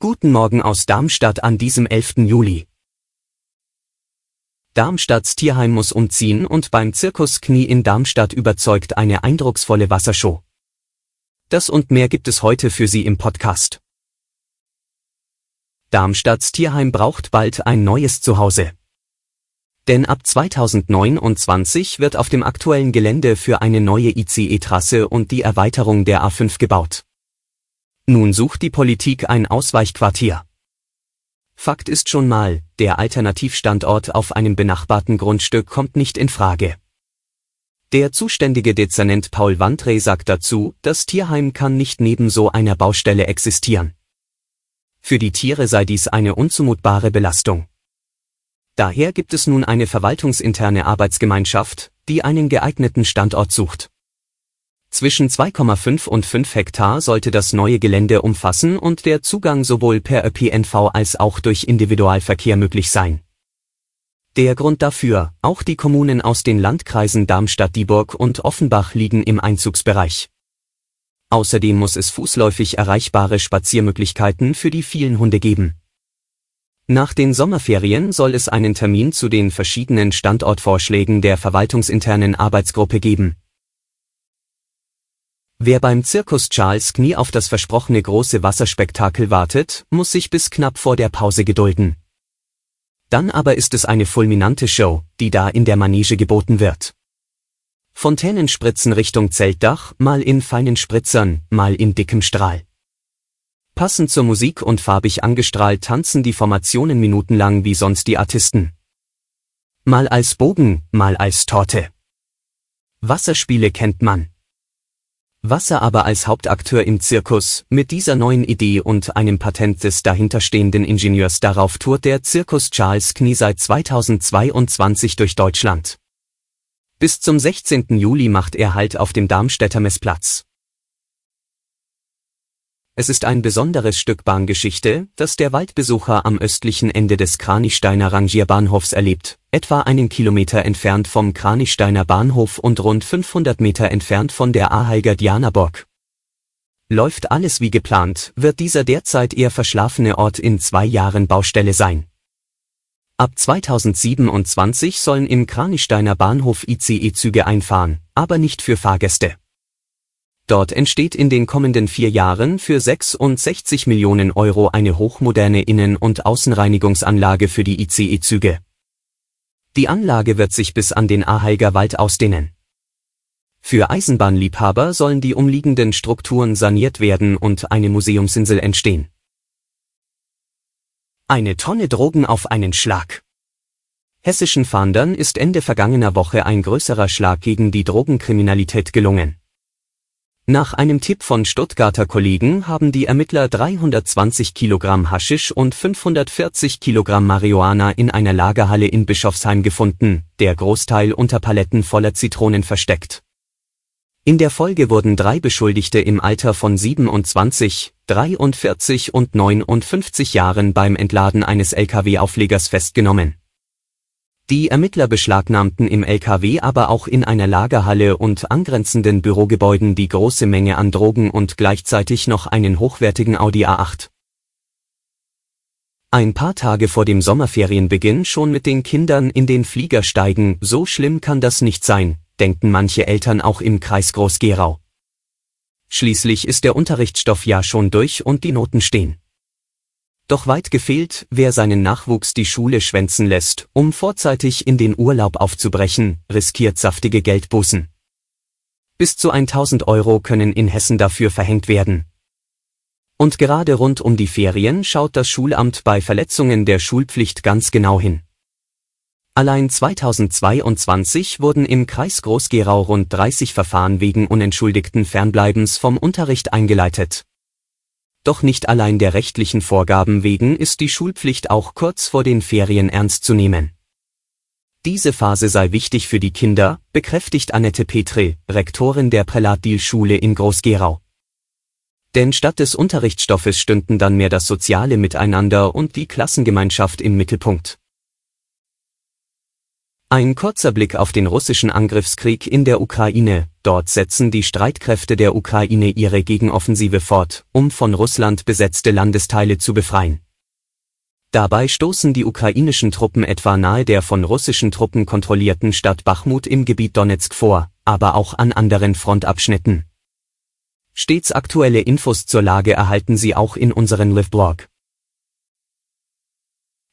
Guten Morgen aus Darmstadt an diesem 11. Juli. Darmstadts Tierheim muss umziehen und beim Zirkus Knie in Darmstadt überzeugt eine eindrucksvolle Wassershow. Das und mehr gibt es heute für Sie im Podcast. Darmstadts Tierheim braucht bald ein neues Zuhause. Denn ab 2029 wird auf dem aktuellen Gelände für eine neue ICE-Trasse und die Erweiterung der A5 gebaut. Nun sucht die Politik ein Ausweichquartier. Fakt ist schon mal, der Alternativstandort auf einem benachbarten Grundstück kommt nicht in Frage. Der zuständige Dezernent Paul Wandre sagt dazu, das Tierheim kann nicht neben so einer Baustelle existieren. Für die Tiere sei dies eine unzumutbare Belastung. Daher gibt es nun eine verwaltungsinterne Arbeitsgemeinschaft, die einen geeigneten Standort sucht. Zwischen 2,5 und 5 Hektar sollte das neue Gelände umfassen und der Zugang sowohl per ÖPNV als auch durch Individualverkehr möglich sein. Der Grund dafür, auch die Kommunen aus den Landkreisen Darmstadt-Dieburg und Offenbach liegen im Einzugsbereich. Außerdem muss es fußläufig erreichbare Spaziermöglichkeiten für die vielen Hunde geben. Nach den Sommerferien soll es einen Termin zu den verschiedenen Standortvorschlägen der verwaltungsinternen Arbeitsgruppe geben. Wer beim Zirkus Charles Knie auf das versprochene große Wasserspektakel wartet, muss sich bis knapp vor der Pause gedulden. Dann aber ist es eine fulminante Show, die da in der Manege geboten wird. Fontänenspritzen Richtung Zeltdach, mal in feinen Spritzern, mal in dickem Strahl. Passend zur Musik und farbig angestrahlt tanzen die Formationen minutenlang wie sonst die Artisten. Mal als Bogen, mal als Torte. Wasserspiele kennt man. Wasser aber als Hauptakteur im Zirkus, mit dieser neuen Idee und einem Patent des dahinterstehenden Ingenieurs darauf tourt der Zirkus Charles Knie seit 2022 durch Deutschland. Bis zum 16. Juli macht er Halt auf dem Darmstädter Messplatz. Es ist ein besonderes Stück Bahngeschichte, das der Waldbesucher am östlichen Ende des Kranichsteiner Rangierbahnhofs erlebt, etwa einen Kilometer entfernt vom Kranichsteiner Bahnhof und rund 500 Meter entfernt von der Aheiger Dianaburg. Läuft alles wie geplant, wird dieser derzeit eher verschlafene Ort in zwei Jahren Baustelle sein. Ab 2027 sollen im Kranichsteiner Bahnhof ICE-Züge einfahren, aber nicht für Fahrgäste. Dort entsteht in den kommenden vier Jahren für 66 Millionen Euro eine hochmoderne Innen- und Außenreinigungsanlage für die ICE-Züge. Die Anlage wird sich bis an den Aheiger Wald ausdehnen. Für Eisenbahnliebhaber sollen die umliegenden Strukturen saniert werden und eine Museumsinsel entstehen. Eine Tonne Drogen auf einen Schlag. Hessischen Fahndern ist Ende vergangener Woche ein größerer Schlag gegen die Drogenkriminalität gelungen. Nach einem Tipp von Stuttgarter Kollegen haben die Ermittler 320 Kilogramm Haschisch und 540 Kilogramm Marihuana in einer Lagerhalle in Bischofsheim gefunden, der Großteil unter Paletten voller Zitronen versteckt. In der Folge wurden drei Beschuldigte im Alter von 27, 43 und 59 Jahren beim Entladen eines Lkw-Auflegers festgenommen die Ermittler beschlagnahmten im LKW aber auch in einer Lagerhalle und angrenzenden Bürogebäuden die große Menge an Drogen und gleichzeitig noch einen hochwertigen Audi A8. Ein paar Tage vor dem Sommerferienbeginn schon mit den Kindern in den Flieger steigen, so schlimm kann das nicht sein, denken manche Eltern auch im Kreis Groß-Gerau. Schließlich ist der Unterrichtsstoff ja schon durch und die Noten stehen. Doch weit gefehlt, wer seinen Nachwuchs die Schule schwänzen lässt, um vorzeitig in den Urlaub aufzubrechen, riskiert saftige Geldbußen. Bis zu 1000 Euro können in Hessen dafür verhängt werden. Und gerade rund um die Ferien schaut das Schulamt bei Verletzungen der Schulpflicht ganz genau hin. Allein 2022 wurden im Kreis Groß-Gerau rund 30 Verfahren wegen unentschuldigten Fernbleibens vom Unterricht eingeleitet. Doch nicht allein der rechtlichen Vorgaben wegen ist die Schulpflicht auch kurz vor den Ferien ernst zu nehmen. Diese Phase sei wichtig für die Kinder, bekräftigt Annette Petre, Rektorin der Prälatdil-Schule in Groß-Gerau. Denn statt des Unterrichtsstoffes stünden dann mehr das soziale Miteinander und die Klassengemeinschaft im Mittelpunkt. Ein kurzer Blick auf den russischen Angriffskrieg in der Ukraine. Dort setzen die Streitkräfte der Ukraine ihre Gegenoffensive fort, um von Russland besetzte Landesteile zu befreien. Dabei stoßen die ukrainischen Truppen etwa nahe der von russischen Truppen kontrollierten Stadt Bachmut im Gebiet Donetsk vor, aber auch an anderen Frontabschnitten. Stets aktuelle Infos zur Lage erhalten Sie auch in unserem Live-Blog.